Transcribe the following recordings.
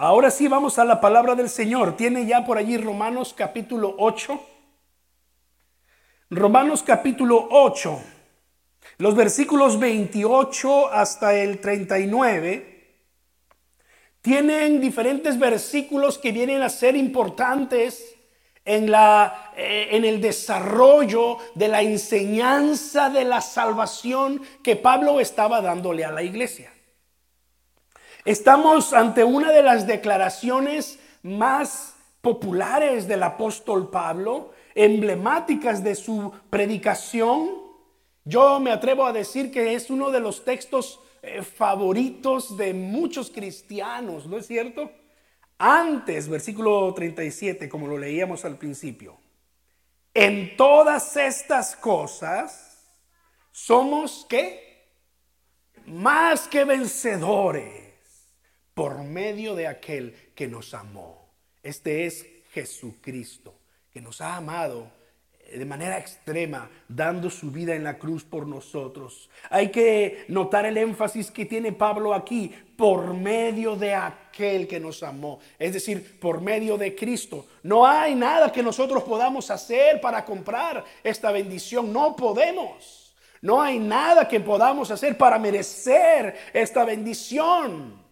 Ahora sí vamos a la palabra del Señor. Tiene ya por allí Romanos capítulo 8. Romanos capítulo 8. Los versículos 28 hasta el 39 tienen diferentes versículos que vienen a ser importantes en, la, eh, en el desarrollo de la enseñanza de la salvación que Pablo estaba dándole a la iglesia. Estamos ante una de las declaraciones más populares del apóstol Pablo, emblemáticas de su predicación. Yo me atrevo a decir que es uno de los textos eh, favoritos de muchos cristianos, ¿no es cierto? Antes, versículo 37, como lo leíamos al principio, en todas estas cosas somos que más que vencedores por medio de aquel que nos amó. Este es Jesucristo, que nos ha amado de manera extrema, dando su vida en la cruz por nosotros. Hay que notar el énfasis que tiene Pablo aquí, por medio de aquel que nos amó, es decir, por medio de Cristo. No hay nada que nosotros podamos hacer para comprar esta bendición, no podemos. No hay nada que podamos hacer para merecer esta bendición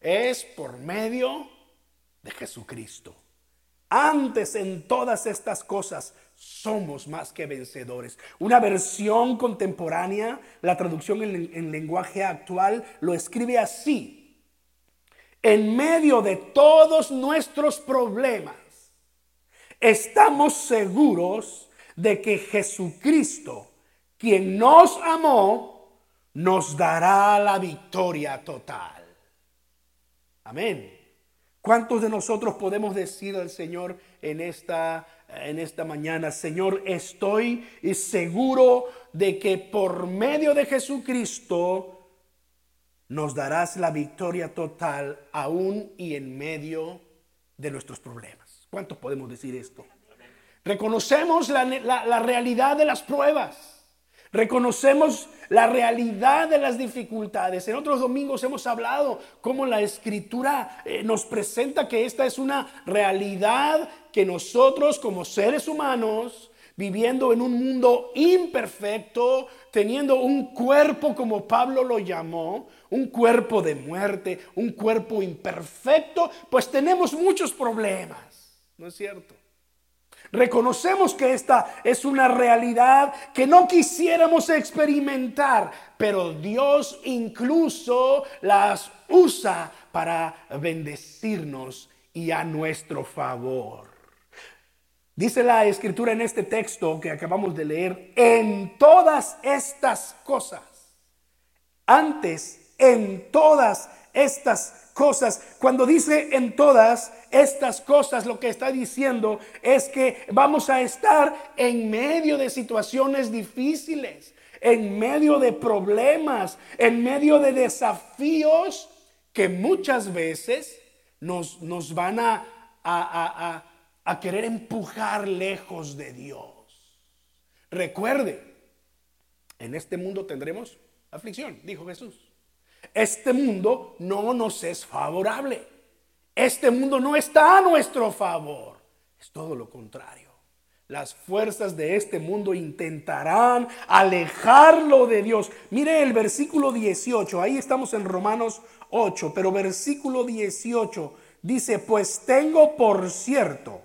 es por medio de Jesucristo. Antes en todas estas cosas somos más que vencedores. Una versión contemporánea, la traducción en, en, lenguaje actual, lo escribe así. En medio de todos nuestros problemas, estamos seguros de que Jesucristo, quien nos amó, nos dará la victoria total. Amén. ¿Cuántos de nosotros podemos decir al Señor en esta, en esta mañana, Señor, estoy seguro de que por medio de Jesucristo nos darás la victoria total aún y en medio de nuestros problemas? ¿Cuántos podemos decir esto? Reconocemos la, la realidad de las pruebas. Reconocemos la realidad de las dificultades. En otros domingos hemos hablado cómo la escritura eh, nos presenta que esta es una realidad que nosotros como seres humanos, viviendo en un mundo imperfecto, teniendo un cuerpo como Pablo lo llamó, un cuerpo de muerte, un cuerpo imperfecto, pues tenemos muchos problemas. ¿No es cierto? Reconocemos que esta es una realidad que no quisiéramos experimentar, pero Dios incluso las usa para bendecirnos y a nuestro favor. Dice la escritura en este texto que acabamos de leer, en todas estas cosas, antes, en todas estas cuando dice en todas, estas cosas, lo que está diciendo es que vamos a estar en medio de situaciones difíciles, en medio de problemas, en medio de desafíos que muchas veces nos, nos van a, a querer empujar lejos de Dios. Recuerde, en este mundo tendremos aflicción, dijo Jesús. Este mundo no nos es favorable. Este mundo no está a nuestro favor. Es todo lo contrario. Las fuerzas de este mundo intentarán alejarlo de Dios. Mire el versículo 18, ahí estamos en Romanos 8, pero versículo 18 dice, pues tengo por cierto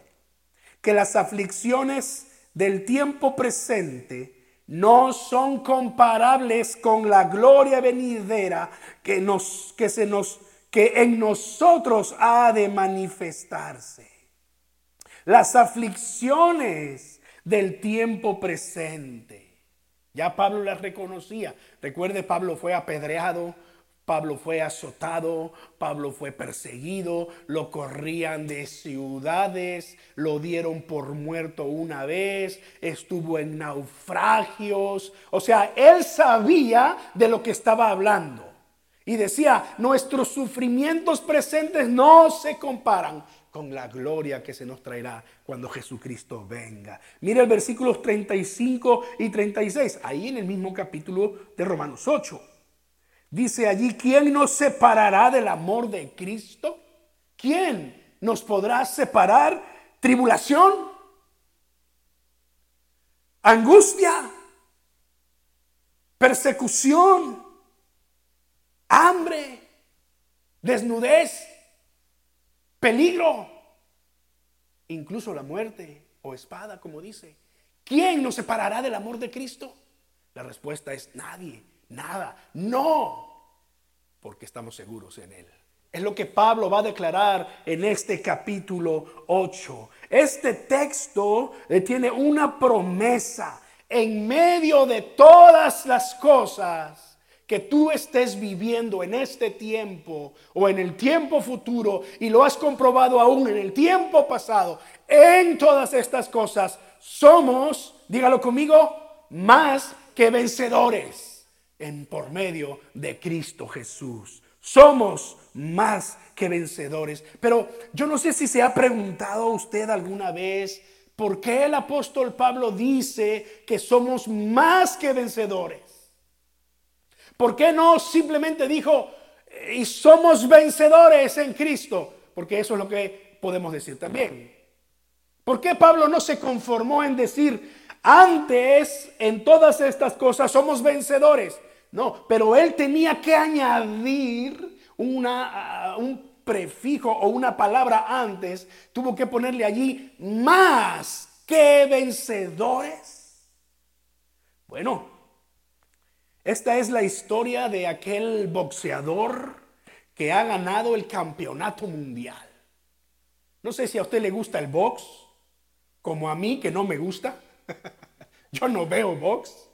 que las aflicciones del tiempo presente no son comparables con la gloria venidera que, nos, que se nos que en nosotros ha de manifestarse. Las aflicciones del tiempo presente. Ya Pablo las reconocía. Recuerde, Pablo fue apedreado, Pablo fue azotado, Pablo fue perseguido, lo corrían de ciudades, lo dieron por muerto una vez, estuvo en naufragios. O sea, él sabía de lo que estaba hablando. Y decía, nuestros sufrimientos presentes no se comparan con la gloria que se nos traerá cuando Jesucristo venga. Mira el versículos 35 y 36, ahí en el mismo capítulo de Romanos 8. Dice allí, ¿quién nos separará del amor de Cristo? ¿quién nos podrá separar? ¿Tribulación? ¿Angustia? ¿Persecución? ¿Hambre? ¿Desnudez? ¿Peligro? Incluso la muerte o espada, como dice. ¿Quién nos separará del amor de Cristo? La respuesta es nadie, nada, no, porque estamos seguros en Él. Es lo que Pablo va a declarar en este capítulo 8. Este texto eh, tiene una promesa en medio de todas las cosas que tú estés viviendo en este tiempo o en el tiempo futuro y lo has comprobado aún en el tiempo pasado. En todas estas cosas somos, dígalo conmigo, más que vencedores en por medio de Cristo Jesús. Somos más que vencedores. Pero yo no sé si se ha preguntado usted alguna vez por qué el apóstol Pablo dice que somos más que vencedores. ¿Por qué no simplemente dijo y somos vencedores en Cristo? Porque eso es lo que podemos decir también. ¿Por qué Pablo no se conformó en decir antes en todas estas cosas somos vencedores? No, pero él tenía que añadir una, ah, un prefijo o una palabra antes, tuvo que ponerle allí más que vencedores. Bueno, esta es la historia de aquel boxeador que ha ganado el campeonato mundial. No sé si a usted le gusta el box, como a mí que no me gusta. Yo no veo box.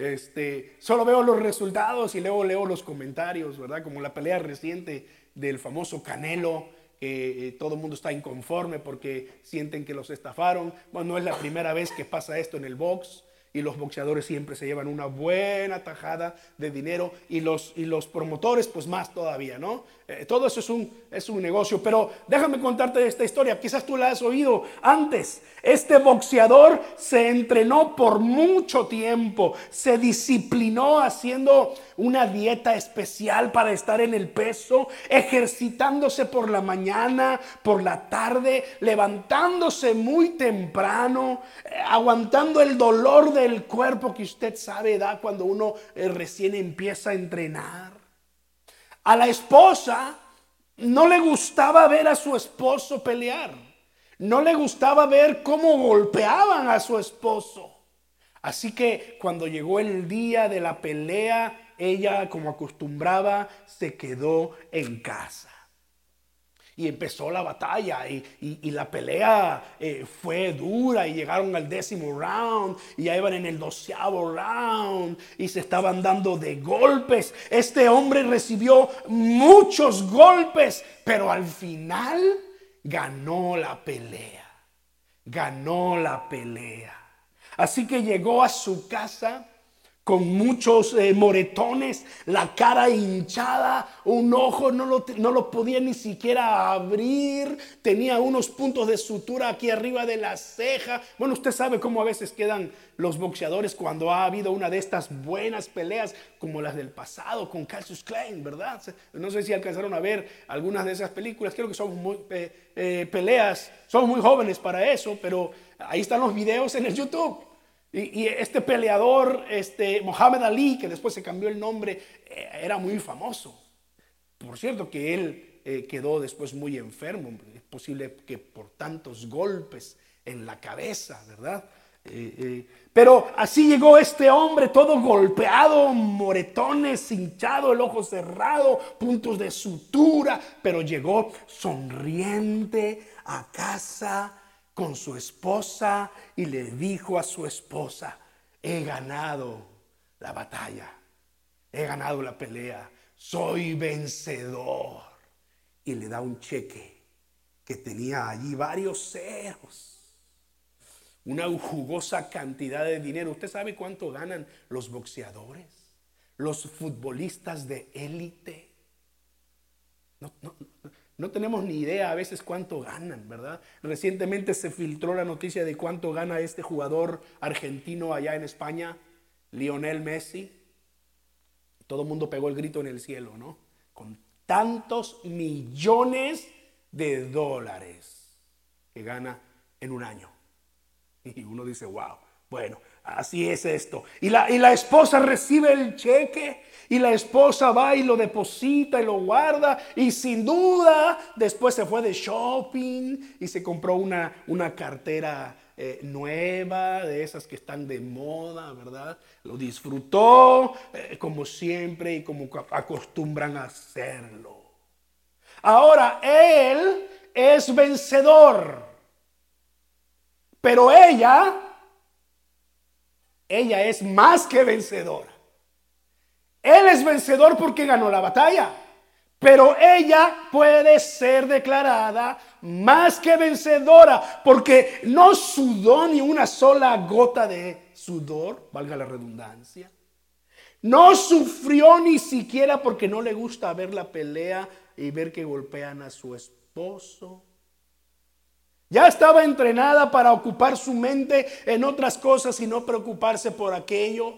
Este, solo veo los resultados y luego leo los comentarios, ¿verdad? Como la pelea reciente del famoso Canelo, que eh, todo el mundo está inconforme porque sienten que los estafaron. Bueno, no es la primera vez que pasa esto en el box y los boxeadores siempre se llevan una buena tajada de dinero y los, y los promotores pues más todavía, ¿no? Eh, todo eso es un, es un negocio, pero déjame contarte esta historia, quizás tú la has oído antes. Este boxeador se entrenó por mucho tiempo, se disciplinó haciendo una dieta especial para estar en el peso, ejercitándose por la mañana, por la tarde, levantándose muy temprano, eh, aguantando el dolor del cuerpo que usted sabe da cuando uno eh, recién empieza a entrenar. A la esposa no le gustaba ver a su esposo pelear. No le gustaba ver cómo golpeaban a su esposo. Así que cuando llegó el día de la pelea, ella, como acostumbraba, se quedó en casa y empezó la batalla y, la pelea eh, fue dura y llegaron al décimo round y ya iban en el doceavo round y se estaban dando de golpes. Este hombre recibió muchos golpes, pero al final ganó la pelea. Ganó la pelea. Así que llegó a su casa con muchos eh, moretones, la cara hinchada, un ojo no lo, no lo podía ni siquiera abrir, tenía unos puntos de sutura aquí arriba de la ceja. Bueno, usted sabe cómo a veces quedan los boxeadores cuando ha habido una de estas buenas peleas como las del pasado con Cassius Klein, ¿verdad? No sé si alcanzaron a ver algunas de esas películas, creo que son muy, eh, peleas, somos muy jóvenes para eso, pero ahí están los videos en el YouTube. Y, este peleador, este Mohamed Ali, que después se cambió el nombre, eh, era muy famoso. Por cierto que él eh, quedó después muy enfermo. Es posible que por tantos golpes en la cabeza, ¿verdad? Eh, pero así llegó este hombre todo golpeado, moretones, hinchado, el ojo cerrado, puntos de sutura, pero llegó sonriente a casa con su esposa y le dijo a su esposa, he ganado la batalla, he ganado la pelea, soy vencedor. Y le da un cheque que tenía allí varios ceros, una jugosa cantidad de dinero. ¿Usted sabe cuánto ganan los boxeadores, los futbolistas de élite? No, no, no tenemos ni idea a veces cuánto ganan, ¿verdad? Recientemente se filtró la noticia de cuánto gana este jugador argentino allá en España, Lionel Messi. Todo el mundo pegó el grito en el cielo, ¿no? Con tantos millones de dólares que gana en un año. Y uno dice, wow, bueno, así es esto. Y la, y la esposa recibe el cheque y la esposa va y lo deposita y lo guarda. Y sin duda, después se fue de shopping y se compró una, una cartera eh, nueva, de esas que están de moda, ¿verdad? Lo disfrutó eh, como siempre y como acostumbran a hacerlo. Ahora, él es vencedor. Pero ella, ella es más que vencedora. Él es vencedor porque ganó la batalla. Pero ella puede ser declarada más que vencedora porque no sudó ni una sola gota de sudor, valga la redundancia. No sufrió ni siquiera porque no le gusta ver la pelea y ver que golpean a su esposo. Ya estaba entrenada para ocupar su mente en otras cosas y no preocuparse por aquello.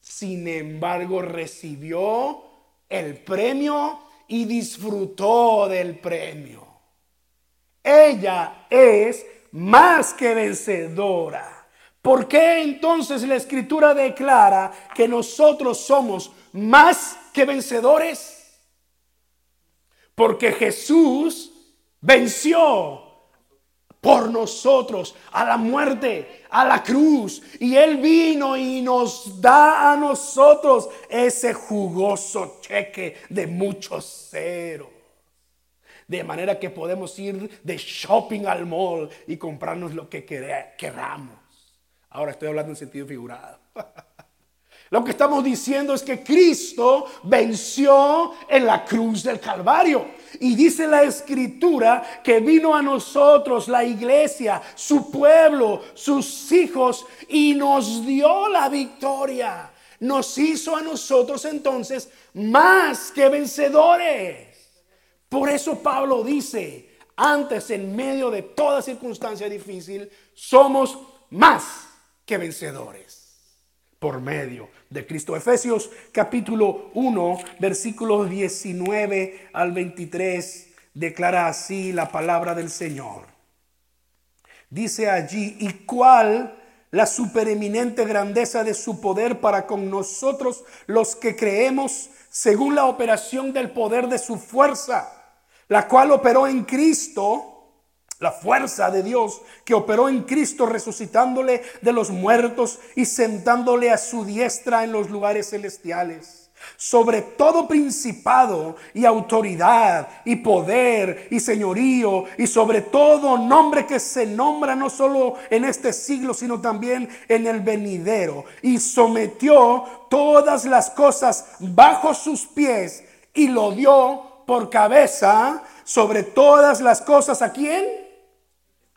Sin embargo, recibió el premio y disfrutó del premio. Ella es más que vencedora. ¿Por qué entonces la escritura declara que nosotros somos más que vencedores? Porque Jesús venció por nosotros a la muerte, a la cruz. Y Él vino y nos da a nosotros ese jugoso cheque de muchos ceros. De manera que podemos ir de shopping al mall y comprarnos lo que queramos. Ahora estoy hablando en sentido figurado. Lo que estamos diciendo es que Cristo venció en la cruz del Calvario. Y dice la escritura que vino a nosotros, la iglesia, su pueblo, sus hijos, y nos dio la victoria. Nos hizo a nosotros entonces más que vencedores. Por eso Pablo dice, antes en medio de toda circunstancia difícil, somos más que vencedores por medio de Cristo. Efesios capítulo 1, versículos 19 al 23, declara así la palabra del Señor. Dice allí, ¿y cuál la supereminente grandeza de su poder para con nosotros los que creemos según la operación del poder de su fuerza, la cual operó en Cristo? La fuerza de Dios que operó en Cristo resucitándole de los muertos y sentándole a su diestra en los lugares celestiales. Sobre todo principado y autoridad y poder y señorío y sobre todo nombre que se nombra no solo en este siglo sino también en el venidero. Y sometió todas las cosas bajo sus pies y lo dio por cabeza sobre todas las cosas. ¿A quién?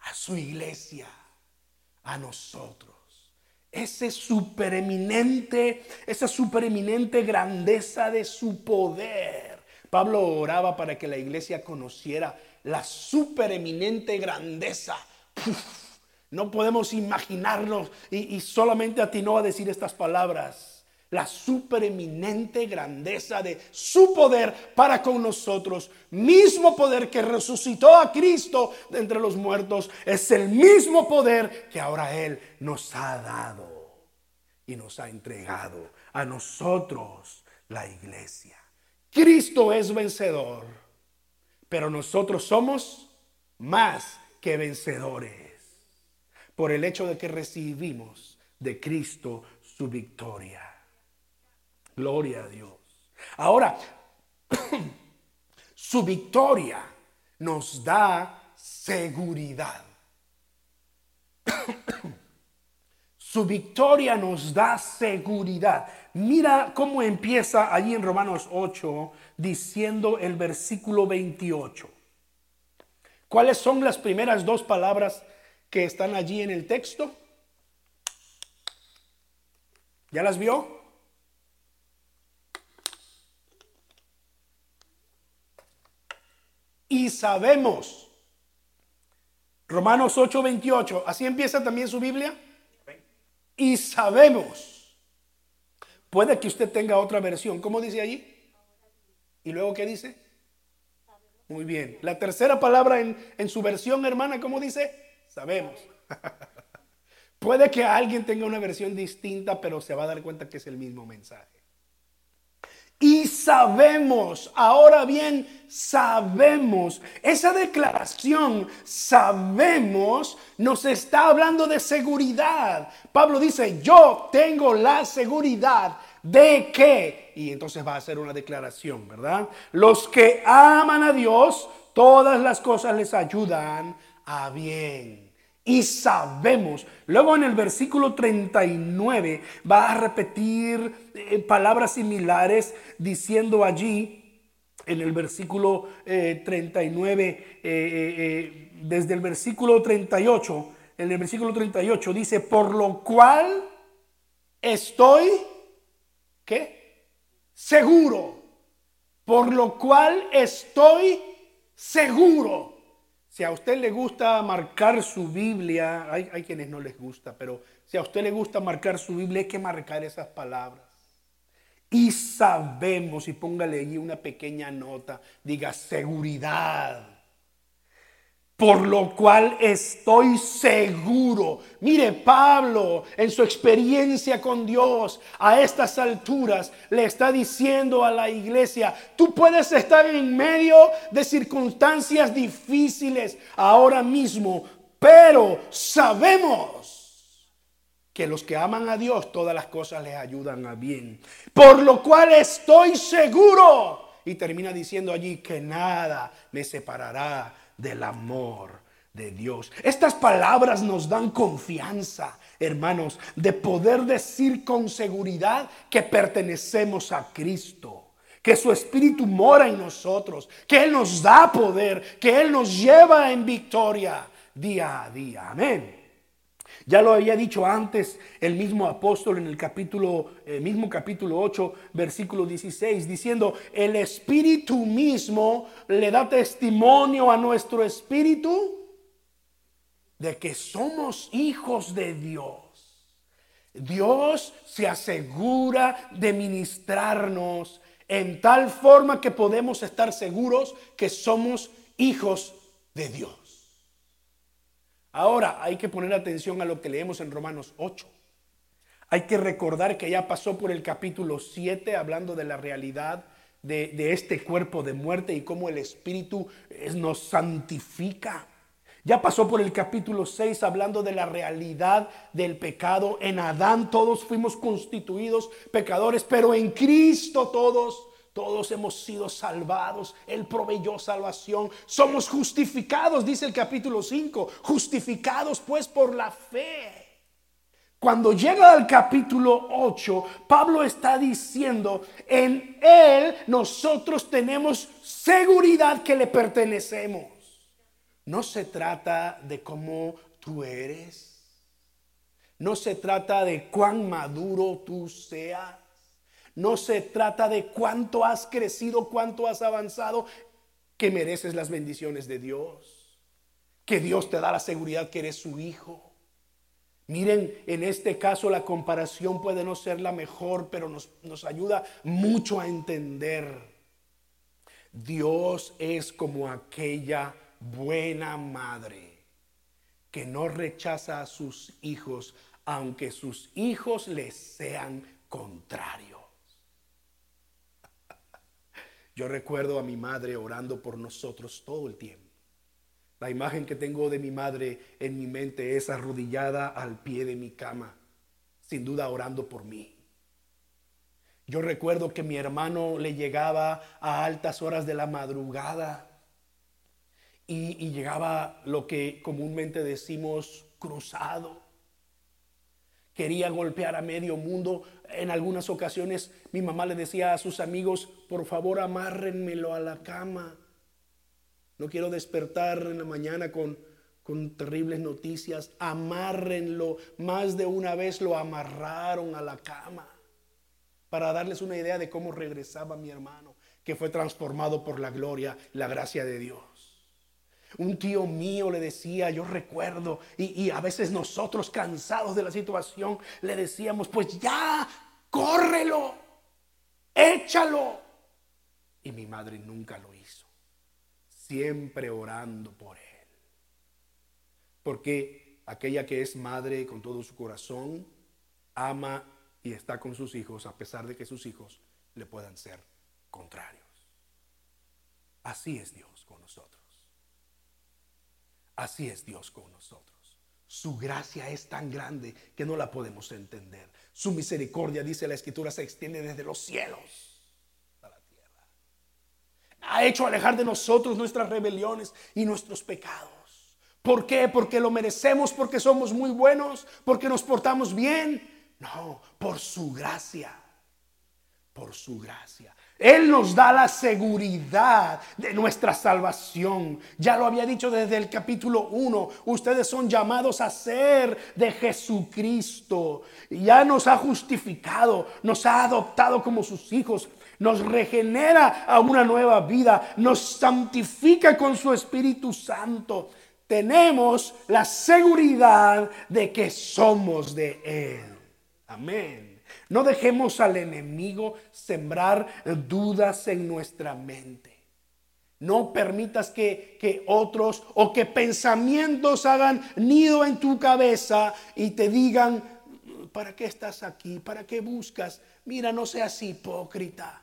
A su iglesia, a nosotros. Ese supereminente, esa supereminente grandeza de su poder. Pablo oraba para que la iglesia conociera la supereminente grandeza. no podemos imaginarnos y, y solamente atinó a decir estas palabras la supereminente grandeza de su poder para con nosotros. Mismo poder que resucitó a Cristo de entre los muertos es el mismo poder que ahora Él nos ha dado y nos ha entregado a nosotros, la iglesia. Cristo es vencedor, pero nosotros somos más que vencedores por el hecho de que recibimos de Cristo su victoria. Gloria a Dios. Ahora, su victoria nos da seguridad. Su victoria nos da seguridad. Mira cómo empieza allí en Romanos 8 diciendo el versículo 28. ¿Cuáles son las primeras dos palabras que están allí en el texto? ¿Ya las vio? Y sabemos. Romanos 8:28, así empieza también su Biblia. Y sabemos. Puede que usted tenga otra versión. ¿Cómo dice allí? ¿Y luego qué dice? Muy bien. La tercera palabra en, en su versión, hermana, ¿cómo dice? Sabemos. Puede que alguien tenga una versión distinta, pero se va a dar cuenta que es el mismo mensaje. Y sabemos, ahora bien, sabemos, esa declaración, sabemos, nos está hablando de seguridad. Pablo dice, yo tengo la seguridad de que, y entonces va a hacer una declaración, ¿verdad? Los que aman a Dios, todas las cosas les ayudan a bien y sabemos. Luego en el versículo 39 va a repetir eh, palabras similares diciendo allí, en el versículo 39, eh, eh, desde el versículo 38, en el versículo 38 dice, por lo cual estoy, ¿qué? Seguro. Por lo cual estoy seguro. Si a usted le gusta marcar su Biblia, hay, quienes no les gusta, pero si a usted le gusta marcar su Biblia, hay que marcar esas palabras. Y sabemos, y póngale allí una pequeña nota, diga seguridad por lo cual estoy seguro. Mire, Pablo, en su experiencia con Dios, a estas alturas, le está diciendo a la iglesia, tú puedes estar en medio de circunstancias difíciles ahora mismo, pero sabemos que los que aman a Dios, todas las cosas les ayudan a bien. Por lo cual estoy seguro. Y termina diciendo allí que nada me separará del amor de Dios. Estas palabras nos dan confianza, hermanos, de poder decir con seguridad que pertenecemos a Cristo que su espíritu mora en nosotros, que Él nos da poder, que Él nos lleva en victoria día a día. Amén. Ya lo había dicho antes el mismo apóstol en el capítulo, el mismo capítulo 8, versículo 16, diciendo, el Espíritu mismo le da testimonio a nuestro espíritu de que somos hijos de Dios. Dios se asegura de ministrarnos en tal forma que podemos estar seguros que somos hijos de Dios. Ahora hay que poner atención a lo que leemos en Romanos 8. Hay que recordar que ya pasó por el capítulo 7 hablando de la realidad de, este cuerpo de muerte y cómo el Espíritu nos santifica. Ya pasó por el capítulo 6 hablando de la realidad del pecado. En Adán todos fuimos constituidos pecadores, pero en Cristo todos todos hemos sido salvados. Él proveyó salvación. Somos justificados, dice el capítulo 5. Justificados pues por la fe. Cuando llega al capítulo 8, Pablo está diciendo, en Él nosotros tenemos seguridad que le pertenecemos. No se trata de cómo tú eres. No se trata de cuán maduro tú seas. No se trata de cuánto has crecido, cuánto has avanzado, que mereces las bendiciones de Dios. Que Dios te da la seguridad que eres su hijo. Miren, en este caso la comparación puede no ser la mejor, pero nos, ayuda mucho a entender. Dios es como aquella buena madre que no rechaza a sus hijos, aunque sus hijos les sean contrarios. Yo recuerdo a mi madre orando por nosotros todo el tiempo. La imagen que tengo de mi madre en mi mente es arrodillada al pie de mi cama, sin duda orando por mí. Yo recuerdo que mi hermano le llegaba a altas horas de la madrugada y, y llegaba lo que comúnmente decimos cruzado quería golpear a medio mundo. En algunas ocasiones mi mamá le decía a sus amigos, por favor amárrenmelo a la cama. No quiero despertar en la mañana con, con terribles noticias. Amárrenlo. Más de una vez lo amarraron a la cama para darles una idea de cómo regresaba mi hermano, que fue transformado por la gloria, la gracia de Dios. Un tío mío le decía, yo recuerdo, y, a veces nosotros cansados de la situación le decíamos, pues ya, córrelo, échalo. Y mi madre nunca lo hizo. siempre orando por él. Porque aquella que es madre con todo su corazón, ama y está con sus hijos a pesar de que sus hijos le puedan ser contrarios. Así es Dios con nosotros. Así es Dios con nosotros. Su gracia es tan grande que no la podemos entender. Su misericordia, dice la escritura, se extiende desde los cielos a la tierra. Ha hecho alejar de nosotros nuestras rebeliones y nuestros pecados. ¿Por qué? Porque lo merecemos, porque somos muy buenos, porque nos portamos bien. No, por su gracia. Por su gracia. Él nos da la seguridad de nuestra salvación. Ya lo había dicho desde el capítulo 1. Ustedes son llamados a ser de Jesucristo. Ya nos ha justificado, nos ha adoptado como sus hijos. Nos regenera a una nueva vida. Nos santifica con su Espíritu Santo tenemos la seguridad de que somos de Él. Amén. No dejemos al enemigo sembrar dudas en nuestra mente. No permitas que, que, otros o que pensamientos hagan nido en tu cabeza y te digan, ¿para qué estás aquí? ¿Para qué buscas? Mira, no seas hipócrita.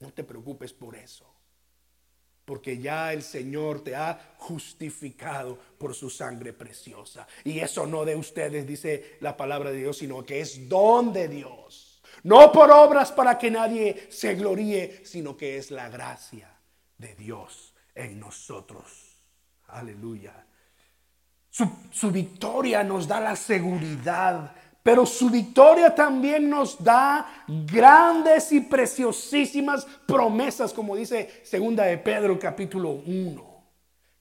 No te preocupes por eso porque ya el Señor te ha justificado por su sangre preciosa. Y eso no de ustedes, dice la palabra de Dios, sino que es don de Dios. No por obras para que nadie se gloríe, sino que es la gracia de Dios en nosotros. Aleluya. Su, su victoria nos da la seguridad pero su victoria también nos da grandes y preciosísimas promesas, como dice segunda de Pedro capítulo 1.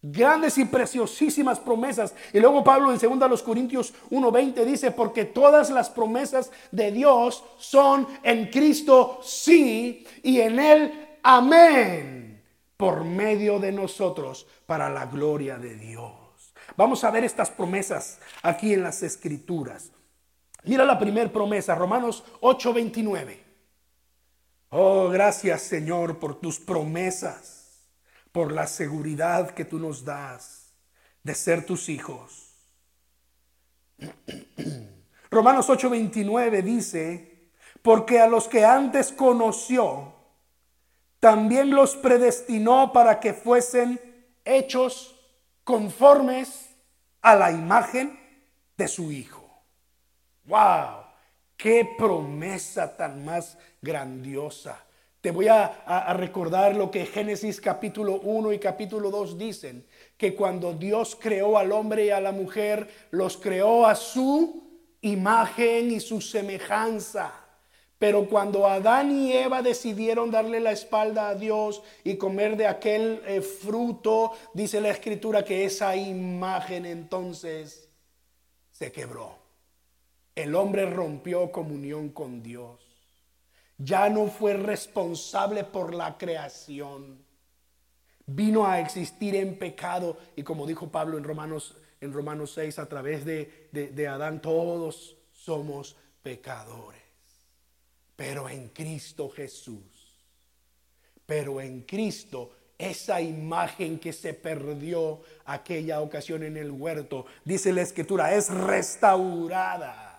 Grandes y preciosísimas promesas. Y luego Pablo en segunda los Corintios 1:20 dice, "Porque todas las promesas de Dios son en Cristo sí y en él amén, por medio de nosotros para la gloria de Dios." Vamos a ver estas promesas aquí en las escrituras. Mira la primera promesa, Romanos 8:29. Oh, gracias Señor por tus promesas, por la seguridad que tú nos das de ser tus hijos. Romanos 8:29 dice, porque a los que antes conoció, también los predestinó para que fuesen hechos conformes a la imagen de su Hijo. ¡Wow! ¡Qué promesa tan más grandiosa! Te voy a, recordar lo que Génesis capítulo 1 y capítulo 2 dicen, que cuando Dios creó al hombre y a la mujer, los creó a su imagen y su semejanza. Pero cuando Adán y Eva decidieron darle la espalda a Dios y comer de aquel eh, fruto, dice la escritura que esa imagen entonces se quebró. El hombre rompió comunión con Dios. Ya no fue responsable por la creación. Vino a existir en pecado y como dijo Pablo en Romanos, en Romanos 6, a través de, de Adán todos somos pecadores. Pero en Cristo Jesús, pero en Cristo esa imagen que se perdió aquella ocasión en el huerto, dice la escritura, es restaurada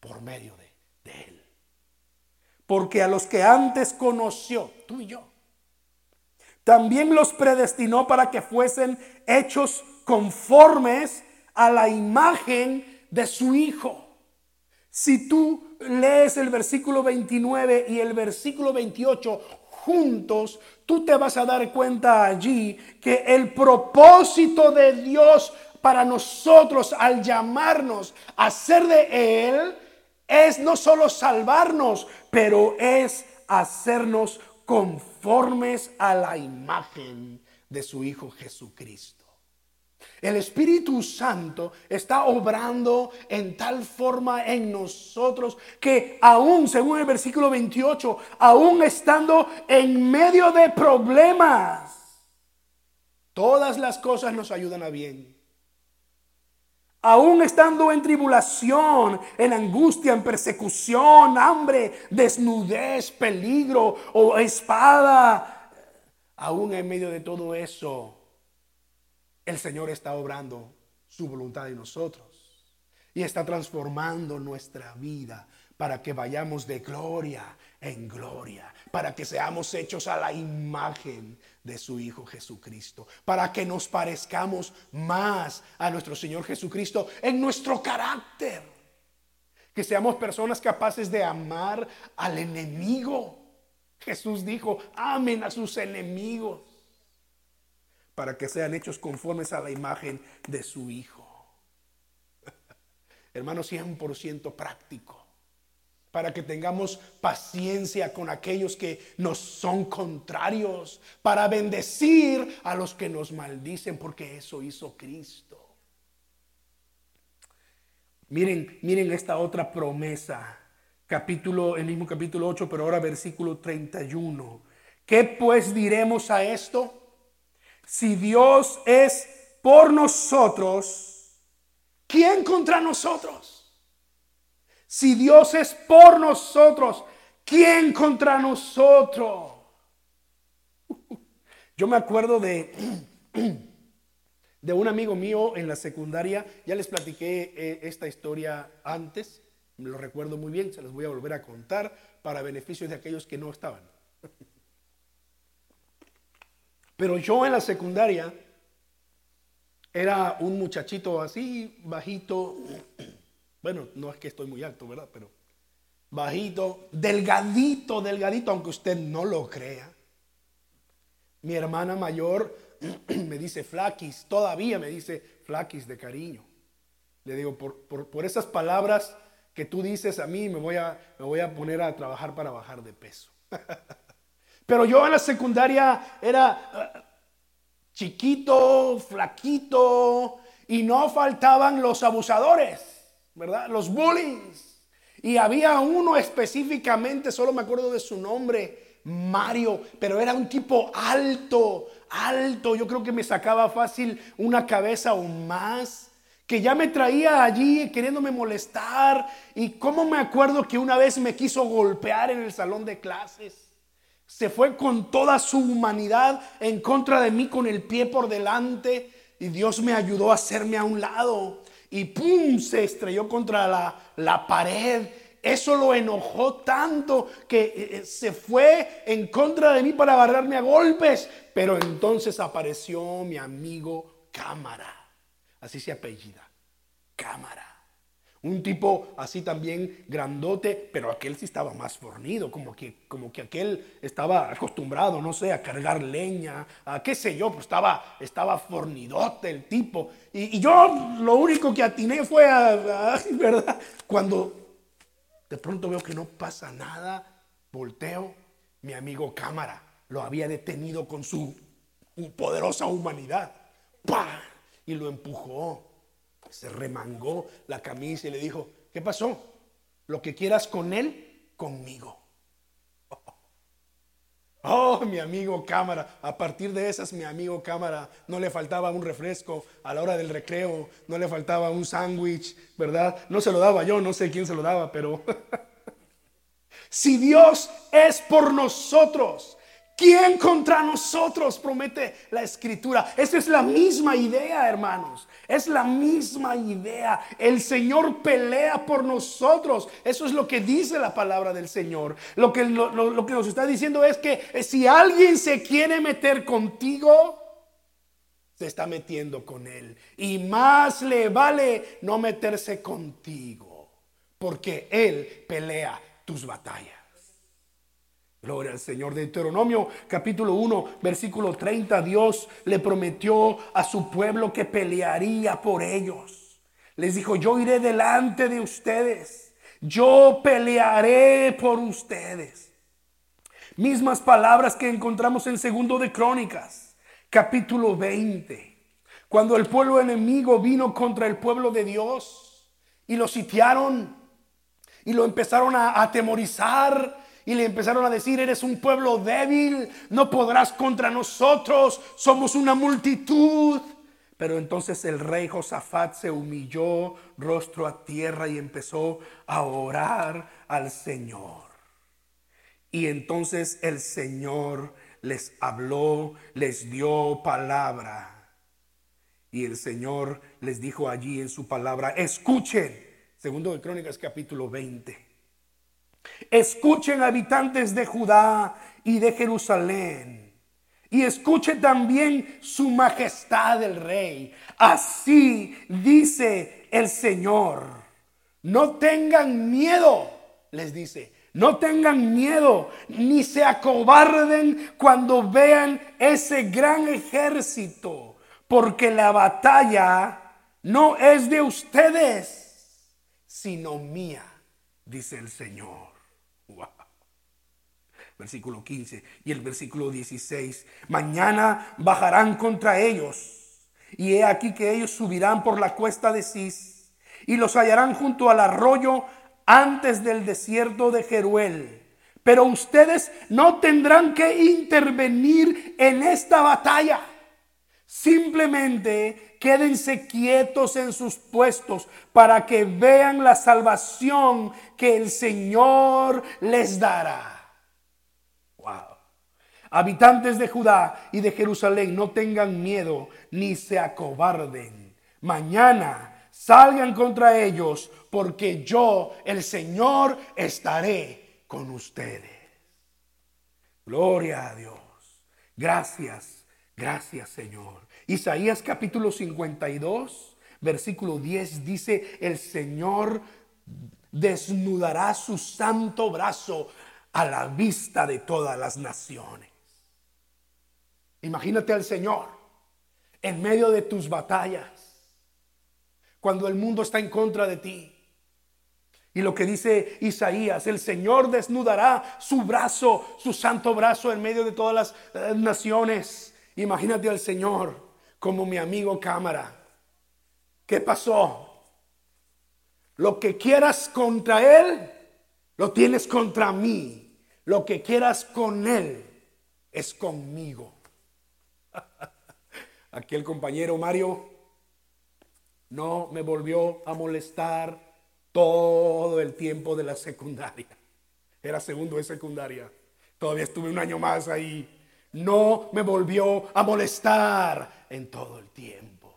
por medio de, Él. Porque a los que antes conoció, tú y yo, también los predestinó para que fuesen hechos conformes a la imagen de su Hijo. Si tú lees el versículo 29 y el versículo 28 juntos, tú te vas a dar cuenta allí que el propósito de Dios para nosotros al llamarnos a ser de Él es no solo salvarnos, pero es hacernos conformes a la imagen de su Hijo Jesucristo. El Espíritu Santo está obrando en tal forma en nosotros que aún, según el versículo 28, aún estando en medio de problemas, todas las cosas nos ayudan a bien Aún estando en tribulación, en angustia, en persecución, hambre, desnudez, peligro o espada, aún en medio de todo eso, el Señor está obrando su voluntad en nosotros y está transformando nuestra vida para que vayamos de gloria en gloria, para que seamos hechos a la imagen de su Hijo Jesucristo, para que nos parezcamos más a nuestro Señor Jesucristo en nuestro carácter, que seamos personas capaces de amar al enemigo. Jesús dijo, amen a sus enemigos, para que sean hechos conformes a la imagen de su Hijo. Hermano, 100% práctico para que tengamos paciencia con aquellos que nos son contrarios, para bendecir a los que nos maldicen, porque eso hizo Cristo. Miren, miren esta otra promesa, capítulo, el mismo capítulo 8, pero ahora versículo 31. ¿Qué pues diremos a esto? Si Dios es por nosotros, ¿quién contra nosotros? Si Dios es por nosotros, ¿quién contra nosotros? Yo me acuerdo de, de un amigo mío en la secundaria, ya les platiqué eh, esta historia antes, me lo recuerdo muy bien, se los voy a volver a contar para beneficio de aquellos que no estaban. Pero yo en la secundaria era un muchachito así, bajito, bueno, no es que estoy muy alto, ¿verdad? Pero bajito, delgadito, delgadito, aunque usted no lo crea. Mi hermana mayor me dice flaquis, todavía me dice flaquis de cariño. Le digo, por, esas palabras que tú dices a mí, me voy a, me voy a poner a trabajar para bajar de peso. Pero yo en la secundaria era eh, chiquito, flaquito, y no faltaban los abusadores. ¿Verdad? Los bullies. Y había uno específicamente, solo me acuerdo de su nombre, Mario, pero era un tipo alto, alto. Yo creo que me sacaba fácil una cabeza o más, que ya me traía allí queriéndome molestar. Y cómo me acuerdo que una vez me quiso golpear en el salón de clases. Se fue con toda su humanidad en contra de mí con el pie por delante y Dios me ayudó a hacerme a un lado y ¡pum! se estrelló contra la, pared. Eso lo enojó tanto que eh, eh, se fue en contra de mí para agarrarme a golpes. Pero entonces apareció mi amigo Cámara. Así se apellida. Cámara. Un tipo así también grandote, pero aquel sí estaba más fornido, como que, como que aquel estaba acostumbrado, no sé, a cargar leña, a qué sé yo, pues estaba, estaba fornidote el tipo. Y, yo lo único que atiné fue a, ¿verdad? Cuando de pronto veo que no pasa nada, volteo, mi amigo cámara lo había detenido con su poderosa humanidad. ¡Pah! Y lo empujó se remangó la camisa y le dijo, ¿qué pasó? Lo que quieras con él, conmigo. Oh, mi amigo cámara, a partir de esas, mi amigo cámara, no le faltaba un refresco a la hora del recreo, no le faltaba un sándwich, ¿verdad? No se lo daba yo, no sé quién se lo daba, pero si Dios es por nosotros, ¿Quién contra nosotros? Promete la escritura. Esa es la misma idea, hermanos. Es la misma idea. El Señor pelea por nosotros. Eso es lo que dice la palabra del Señor. Lo que, lo, que nos está diciendo es que eh, si alguien se quiere meter contigo, se está metiendo con Él. Y más le vale no meterse contigo. Porque Él pelea tus batallas. Gloria al Señor. Deuteronomio capítulo 1, versículo 30, Dios le prometió a su pueblo que pelearía por ellos. Les dijo, yo iré delante de ustedes. Yo pelearé por ustedes. Mismas palabras que encontramos en segundo de Crónicas, capítulo 20. Cuando el pueblo enemigo vino contra el pueblo de Dios y lo sitiaron y lo empezaron a atemorizar y le empezaron a decir, eres un pueblo débil, no podrás contra nosotros, somos una multitud. Pero entonces el rey Josafat se humilló rostro a tierra y empezó a orar al Señor. Y entonces el Señor les habló, les dio palabra. Y el Señor les dijo allí en su palabra, escuchen, segundo de Crónicas capítulo 20. Escuchen habitantes de Judá y de Jerusalén. Y escuchen también su majestad el rey. Así dice el Señor. No tengan miedo, les dice. No tengan miedo, ni se acobarden cuando vean ese gran ejército, porque la batalla no es de ustedes, sino mía, dice el Señor versículo 15 y el versículo 16. Mañana bajarán contra ellos y he aquí que ellos subirán por la cuesta de Cis y los hallarán junto al arroyo antes del desierto de Jeruel. Pero ustedes no tendrán que intervenir en esta batalla. Simplemente quédense quietos en sus puestos para que vean la salvación que el Señor les dará. Habitantes de Judá y de Jerusalén, no tengan miedo ni se acobarden. Mañana salgan contra ellos, porque yo, el Señor, estaré con ustedes. Gloria a Dios. Gracias, gracias Señor. Isaías capítulo 52, versículo 10 dice, el Señor desnudará su santo brazo a la vista de todas las naciones. Imagínate al Señor en medio de tus batallas, cuando el mundo está en contra de ti. Y lo que dice Isaías, el Señor desnudará su brazo, su santo brazo en medio de todas las eh, naciones. Imagínate al Señor como mi amigo cámara. ¿Qué pasó? Lo que quieras contra Él, lo tienes contra mí. Lo que quieras con Él es conmigo. Aquel compañero Mario no me volvió a molestar todo el tiempo de la secundaria. Era segundo de secundaria. Todavía estuve un año más ahí. No me volvió a molestar en todo el tiempo.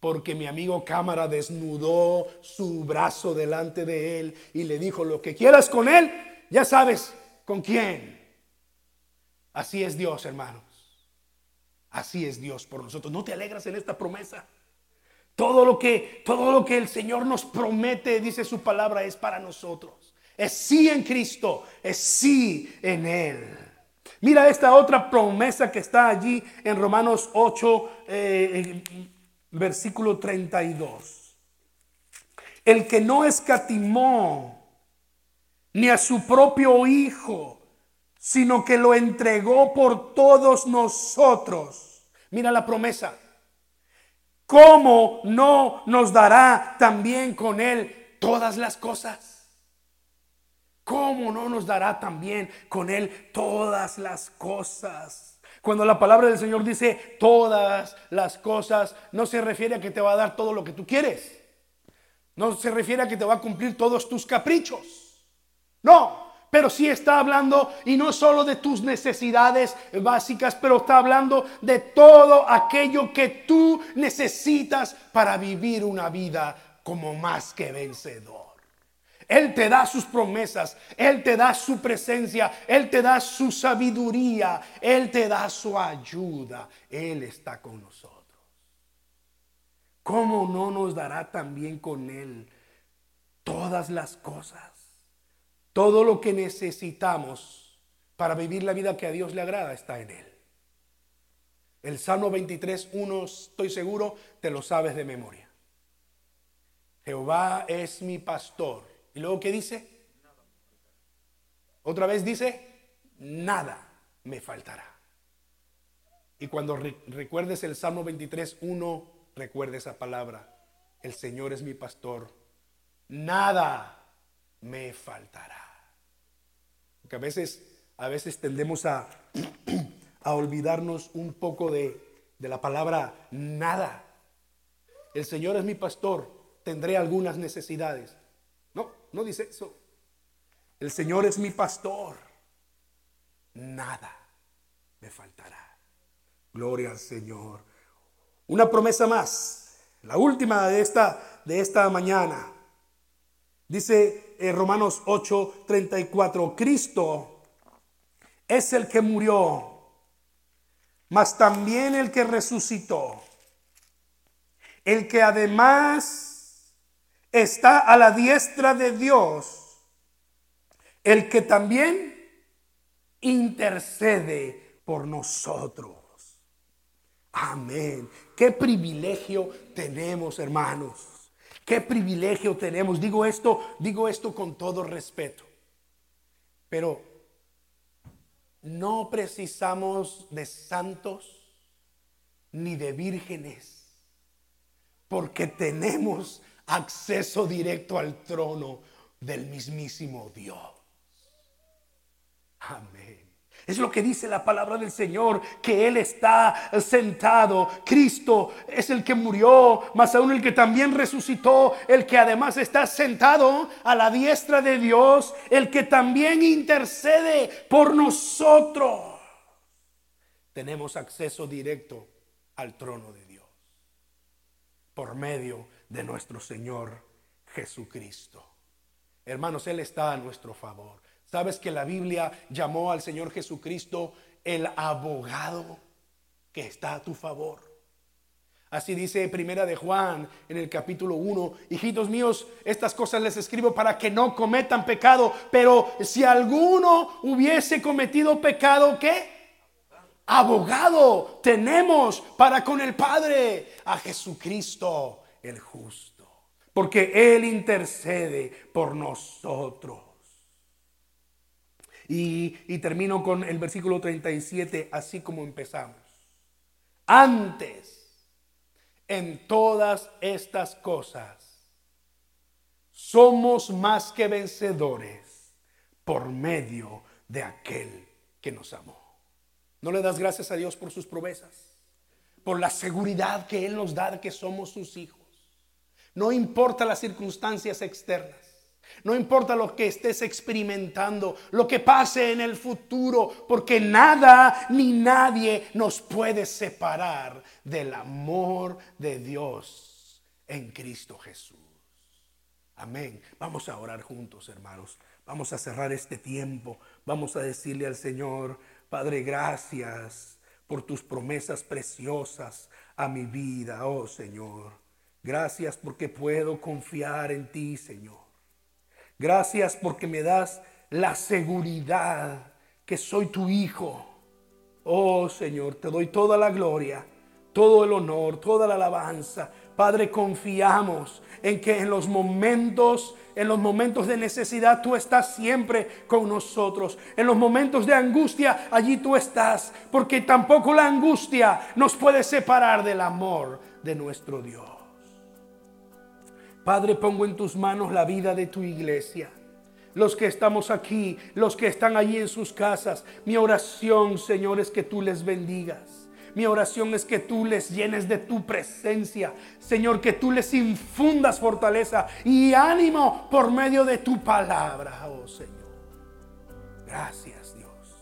Porque mi amigo cámara desnudó su brazo delante de él y le dijo, lo que quieras con él, ya sabes con quién. Así es Dios, hermano. Así es Dios por nosotros. ¿No te alegras en esta promesa? Todo lo que todo lo que el Señor nos promete, dice su palabra, es para nosotros. Es sí en Cristo, es sí en él. Mira esta otra promesa que está allí en Romanos 8 eh, versículo 32. El que no escatimó ni a su propio hijo, sino que lo entregó por todos nosotros. Mira la promesa. ¿Cómo no nos dará también con Él todas las cosas? ¿Cómo no nos dará también con Él todas las cosas? Cuando la palabra del Señor dice todas las cosas, no se refiere a que te va a dar todo lo que tú quieres. No se refiere a que te va a cumplir todos tus caprichos. No, pero sí está hablando y no solo de tus necesidades básicas, pero está hablando de todo aquello que tú necesitas para vivir una vida como más que vencedor. Él te da sus promesas, Él te da su presencia, Él te da su sabiduría, Él te da su ayuda, Él está con nosotros. ¿Cómo no nos dará también con Él todas las cosas? Todo lo que necesitamos para vivir la vida que a Dios le agrada está en Él. El Salmo 23, 1, estoy seguro, te lo sabes de memoria. Jehová es mi pastor. ¿Y luego qué dice? Otra vez dice, nada me faltará. Y cuando recuerdes el Salmo 23, 1, recuerde esa palabra. El Señor es mi pastor. Nada me faltará. Que a veces, a veces tendemos a, a olvidarnos un poco de, de la palabra nada. El Señor es mi pastor, tendré algunas necesidades. No, dice eso. El Señor es mi pastor. Nada me faltará. Gloria al Señor. Una promesa más, la última de esta, de esta mañana. Dice en Romanos 8, 34, Cristo es el que murió, mas también el que resucitó, el que además está a la diestra de Dios, el que también intercede por nosotros. Amén. Qué privilegio tenemos, hermanos. Qué privilegio tenemos. Digo esto, digo esto con todo respeto. Pero no precisamos de santos ni de vírgenes, porque tenemos acceso directo al trono del mismísimo Dios. Amén. Es lo que dice la palabra del Señor, que Él está sentado. Cristo es el que murió, más aún el que también resucitó, el que además está sentado a la diestra de Dios, el que también intercede por nosotros. Tenemos acceso directo al trono de Dios por medio de nuestro Señor Jesucristo. Hermanos, Él está a nuestro favor. ¿Sabes que la Biblia llamó al Señor Jesucristo el abogado que está a tu favor? Así dice Primera de Juan en el capítulo 1, hijitos míos, estas cosas les escribo para que no cometan pecado, pero si alguno hubiese cometido pecado, ¿qué? Abogado tenemos para con el Padre a Jesucristo el justo, porque Él intercede por nosotros. Y, termino con el versículo 37, así como empezamos. Antes, en todas estas cosas, somos más que vencedores por medio de aquel que nos amó. ¿No le das gracias a Dios por sus promesas? Por la seguridad que Él nos da de que somos sus hijos. No importa las circunstancias externas. No importa lo que estés experimentando, lo que pase en el futuro, porque nada ni nadie nos puede separar del amor de Dios en Cristo Jesús. Amén. Vamos a orar juntos, hermanos. Vamos a cerrar este tiempo. Vamos a decirle al Señor, Padre, gracias por tus promesas preciosas a mi vida, oh Señor. Gracias porque puedo confiar en ti, Señor. Gracias porque me das la seguridad que soy tu hijo. Oh Señor, te doy toda la gloria, todo el honor, toda la alabanza. Padre, confiamos en que en los momentos, en los momentos de necesidad, tú estás siempre con nosotros. En los momentos de angustia, allí tú estás. Porque tampoco la angustia nos puede separar del amor de nuestro Dios. Padre, pongo en tus manos la vida de tu iglesia. Los que estamos aquí, los que están allí en sus casas. Mi oración, Señor, es que tú les bendigas. Mi oración es que tú les llenes de tu presencia. Señor, que tú les infundas fortaleza y ánimo por medio de tu palabra, oh Señor. Gracias, Dios.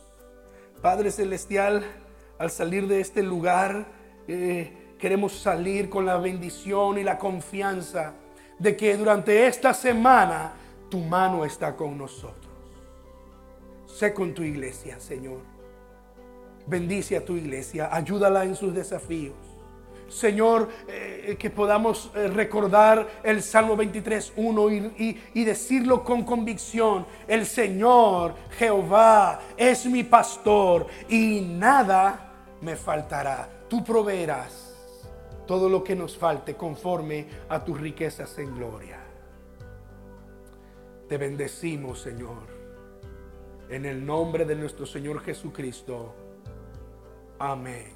Padre Celestial, al salir de este lugar, eh, queremos salir con la bendición y la confianza de que durante esta semana tu mano está con nosotros. Sé con tu iglesia, Señor. Bendice a tu iglesia, ayúdala en sus desafíos. Señor, eh, que podamos eh, recordar el Salmo 23, 1 y, y decirlo con convicción. El Señor, Jehová, es mi pastor y nada me faltará. Tú proveerás todo lo que nos falte conforme a tus riquezas en gloria. Te bendecimos, Señor, en el nombre de nuestro Señor Jesucristo. Amén.